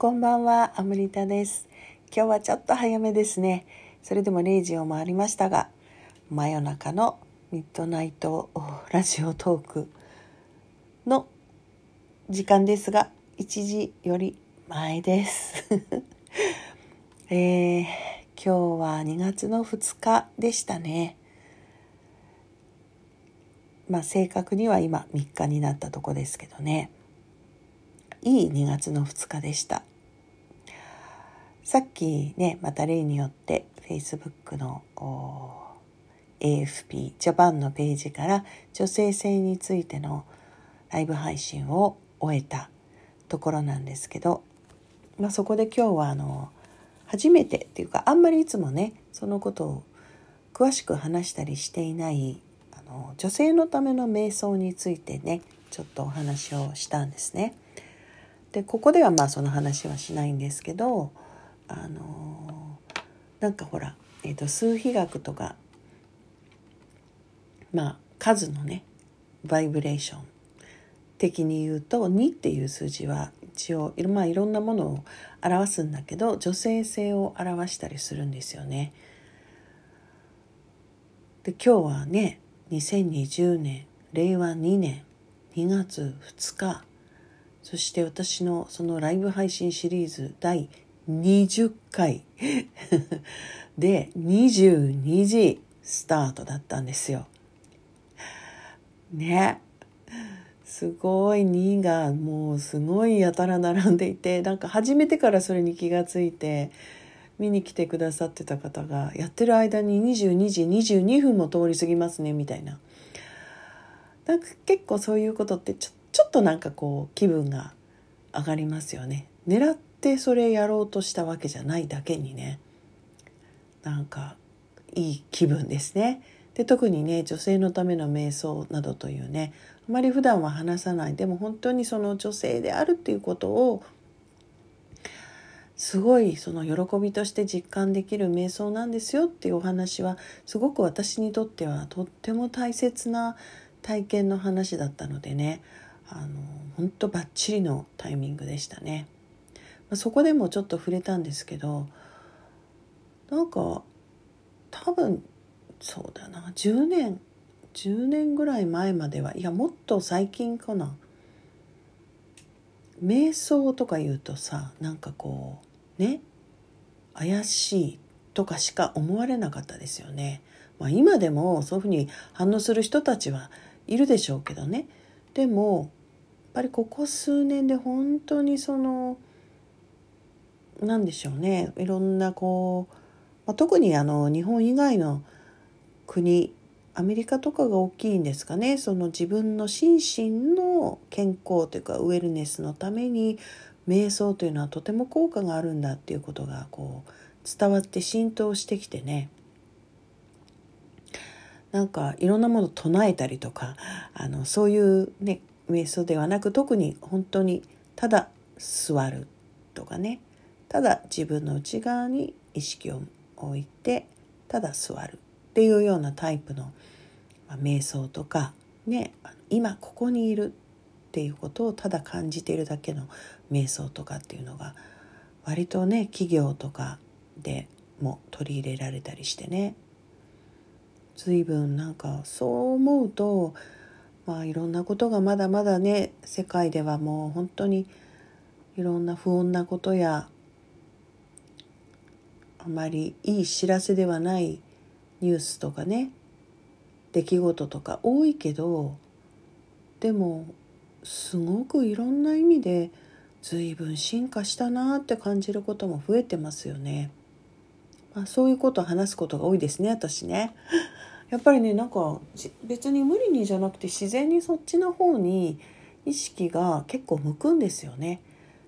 こんばんは、アムリタです。今日はちょっと早めですね。それでも0時を回りましたが、真夜中のミッドナイトラジオトークの時間ですが、1時より前です。えー、今日は2月の2日でしたね。まあ正確には今3日になったとこですけどね。いい2月の2日でした。さっきね、また例によって Facebook の AFP ジャパンのページから女性性についてのライブ配信を終えたところなんですけど、まあ、そこで今日はあの初めてっていうかあんまりいつもねそのことを詳しく話したりしていないあの女性のための瞑想についてねちょっとお話をしたんですね。でここではまあその話はしないんですけどあのなんかほら、えーと、数比学とかまあ数のねバイブレーション的に言うと2っていう数字は一応、まあ、いろんなものを表すんだけど女性性を表したりするんですよね。で今日はね2020年令和2年2月2日そして私のそのライブ配信シリーズ第20回 で22時スタートだったんですよ。ね。すごい2がもうすごいやたら並んでいてなんか始めてからそれに気がついて見に来てくださってた方がやってる間に22時22分も通り過ぎますねみたいな。なんか結構そういうことってちょちょっとなんかこう気分が上がりますよね。狙ってそれやろうとしたわけじゃないだけにねなんかいい気分ですね。で特にね女性のための瞑想などというねあまり普段は話さないでも本当にその女性であるっていうことをすごいその喜びとして実感できる瞑想なんですよっていうお話はすごく私にとってはとっても大切な体験の話だったのでねあの本当バッチリのタイミングでしたね。そこでもちょっと触れたんですけどなんか多分そうだな10年10年ぐらい前まではいやもっと最近かな瞑想とか言うとさなんかこうね怪しいとかしか思われなかったですよね。まあ、今でもそういうふうに反応する人たちはいるでしょうけどねでもやっぱりここ数年で本当にその何でしょうね。いろんなこう、まあ、特にあの日本以外の国アメリカとかが大きいんですかね。その自分の心身の健康というかウェルネスのために瞑想というのはとても効果があるんだっていうことがこう伝わって浸透してきてね。なんかいろんなもの唱えたりとかあのそういうね瞑想ではなく特に本当にただ座るとかね。ただ自分の内側に意識を置いてただ座るっていうようなタイプの、まあ、瞑想とかね今ここにいるっていうことをただ感じているだけの瞑想とかっていうのが割とね企業とかでも取り入れられたりしてね。随分なんかそう思うとまあいろんなことがまだまだね世界ではもう本当にいろんな不穏なことやあまりいい知らせではないニュースとかね出来事とか多いけどでもすごくいろんな意味で随分進化したなって感じることも増えてますよね。まあ、そういうことを話すことが多いですね私ね。やっぱりねなんか別に無理にじゃなくて自然にそっちの方に意識が結構向くんですよね。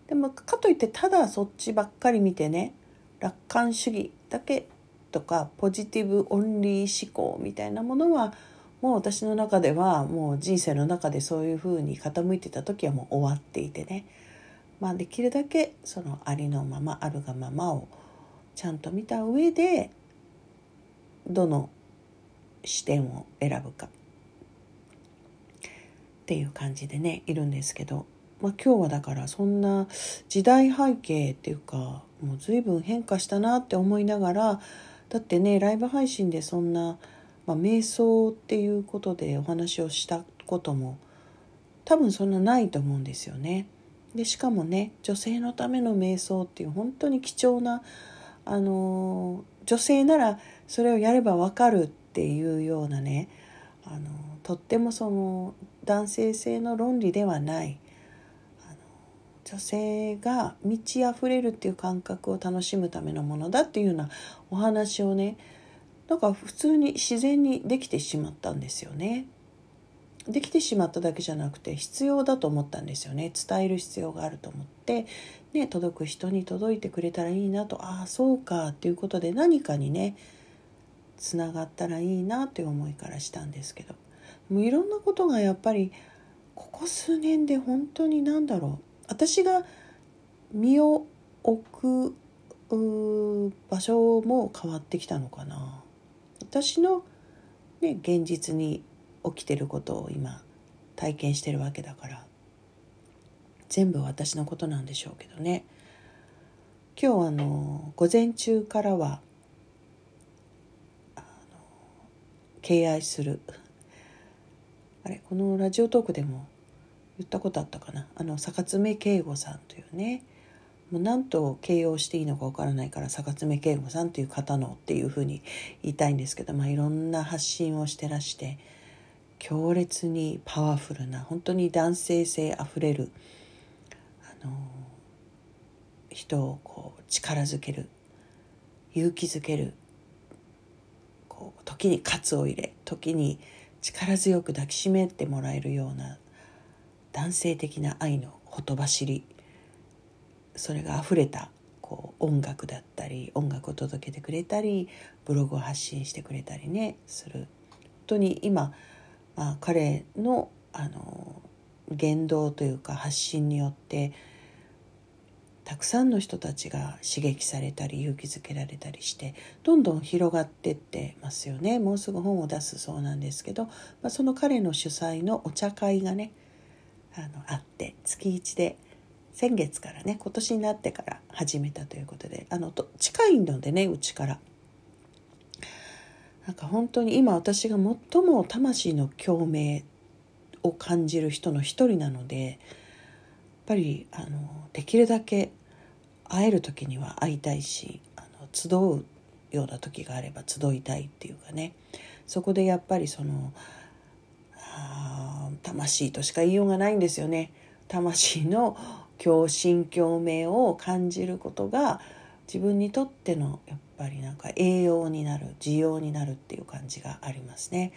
でもかといってただそっちばっかり見てね楽観主義だけとかポジティブオンリー思考みたいなものはもう私の中ではもう人生の中でそういうふうに傾いてた時はもう終わっていてね。まあできるだけそのありのままあるがままをちゃんと見た上でどの視点を選ぶか。っていう感じでねいるんですけど。まあ、今日はだからそんな時代背景っていうかもう随分変化したなって思いながらだってねライブ配信でそんな、まあ、瞑想っていうことでお話をしたことも多分そんなないと思うんですよね。でしかもね女性のための瞑想っていう本当に貴重なあの女性ならそれをやれば分かるっていうようなねあのとってもその男性性の論理ではない女性が満ち溢れるっていう感覚を楽しむためのものだっていうようなお話をねなんか普通に自然にできてしまったんですよね。できてしまっただけじゃなくて必要だと思ったんですよね伝える必要があると思って、ね、届く人に届いてくれたらいいなとああそうかっていうことで何かにねつながったらいいなという思いからしたんですけどもういろんなことがやっぱりここ数年で本当に何だろう私が身を置く場所も変わってきたのかな。私の、ね、現実に起きてることを今体験してるわけだから。全部私のことなんでしょうけどね。今日あの午前中からは敬愛する。あれこのラジオトークでも言ったことあったかな？あの坂爪慶吾さんというね。もう何と形容していいのかわからないから坂爪慶吾さんという方のっていうふうに言いたいんですけど、まあ、いろんな発信をしてらして強烈にパワフルな本当に男性性あふれるあの人をこう力づける勇気づけるこう時に喝を入れ時に力強く抱きしめてもらえるような男性的な愛のほとばしり。それがあふれたこう音楽だったり音楽を届けてくれたりブログを発信してくれたりねする。本当に今まあ、彼のあの言動というか発信によってたくさんの人たちが刺激されたり勇気づけられたりしてどんどん広がってってますよね。もうすぐ本を出すそうなんですけど、まあ、その彼の主催のお茶会がねあのあって月1で先月からね今年になってから始めたということであのと近いのでねうちから。なんか本当に今私が最も魂の共鳴を感じる人の一人なのでやっぱりあのできるだけ会える時には会いたいしあの集うような時があれば集いたいっていうかねそこでやっぱりその魂としか言いようがないんですよね魂の共振共鳴を感じることが自分にとってのやっぱりなんか栄養になる需要になるっていう感じがありますね。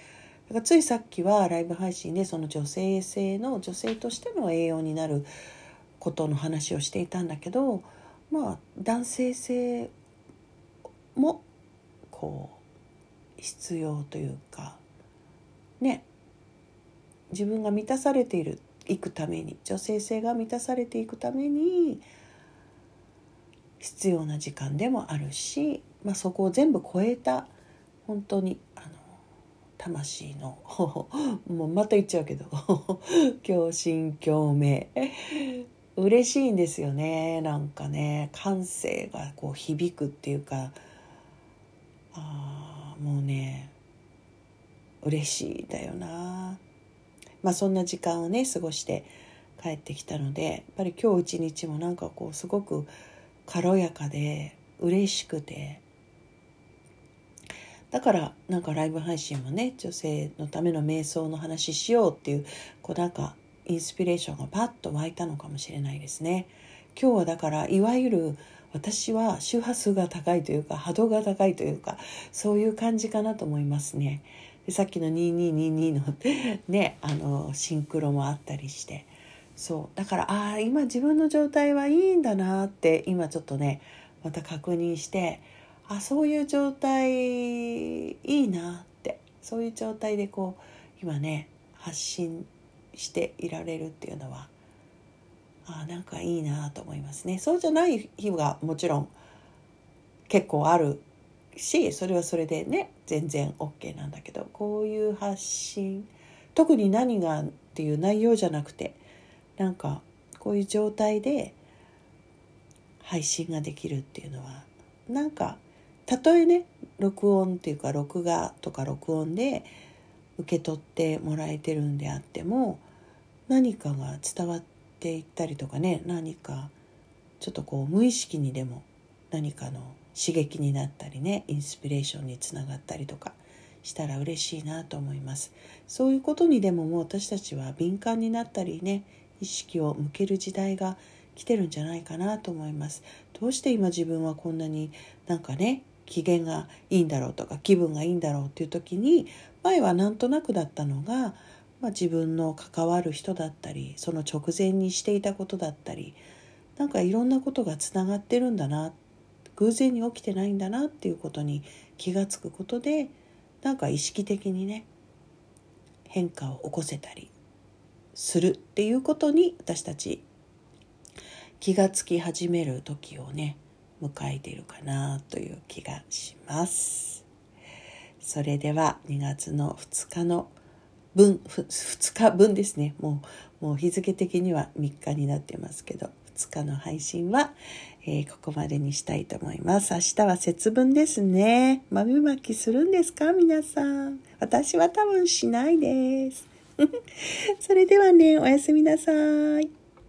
だからついさっきはライブ配信でその女性性の女性としての栄養になることの話をしていたんだけどまあ男性性もこう必要というかね自分が満たされているいくために女性性が満たされていくために必要な時間でもあるしまあ、そこを全部超えた本当にあの魂の もうまた言っちゃうけど共振共鳴嬉しいんですよね。なんかね感性がこう響くっていうかあもうね嬉しいだよな。まあそんな時間をね過ごして帰ってきたのでやっぱり今日一日もなんかこうすごく軽やかで嬉しくてだからなんかライブ配信もね女性のための瞑想の話しようっていうこうなんかインスピレーションがパッと湧いたのかもしれないですね。今日はだからいわゆる私は周波数が高いというか波動が高いというかそういう感じかなと思いますね。でさっきの2222の ねあのシンクロもあったりして。そう。だからああ今自分の状態はいいんだなって今ちょっとねまた確認してあそういう状態いいなってそういう状態でこう今ね発信していられるっていうのはあなんかいいなと思いますね。そうじゃない日がもちろん結構あるしそれはそれでね全然 OK なんだけどこういう発信特に何がっていう内容じゃなくてなんかこういう状態で配信ができるっていうのはなんかたとえね録音っていうか録画とか録音で受け取ってもらえてるんであっても何かが伝わっていったりとかね何かちょっとこう無意識にでも何かの刺激になったりねインスピレーションにつながったりとかしたら嬉しいなと思います。そういうことにでももう私たちは敏感になったりね意識を向ける時代が来てるんじゃないかなと思います。どうして今自分はこんなになんかね機嫌がいいんだろうとか気分がいいんだろうっていう時に前はなんとなくだったのが、まあ、自分の関わる人だったりその直前にしていたことだったりなんかいろんなことがつながってるんだな偶然に起きてないんだなっていうことに気が付くことでなんか意識的にね変化を起こせたりするっていうことに私たち気がつき始める時をね迎えているかなという気がします。それでは2月の2日の分 2, 日分ですねもうもう日付的には3日になってますけど2日の配信は、えー、ここまでにしたいと思います。明日は節分ですね。豆まきするんですか？皆さん。私は多分しないです。それではね、おやすみなさい。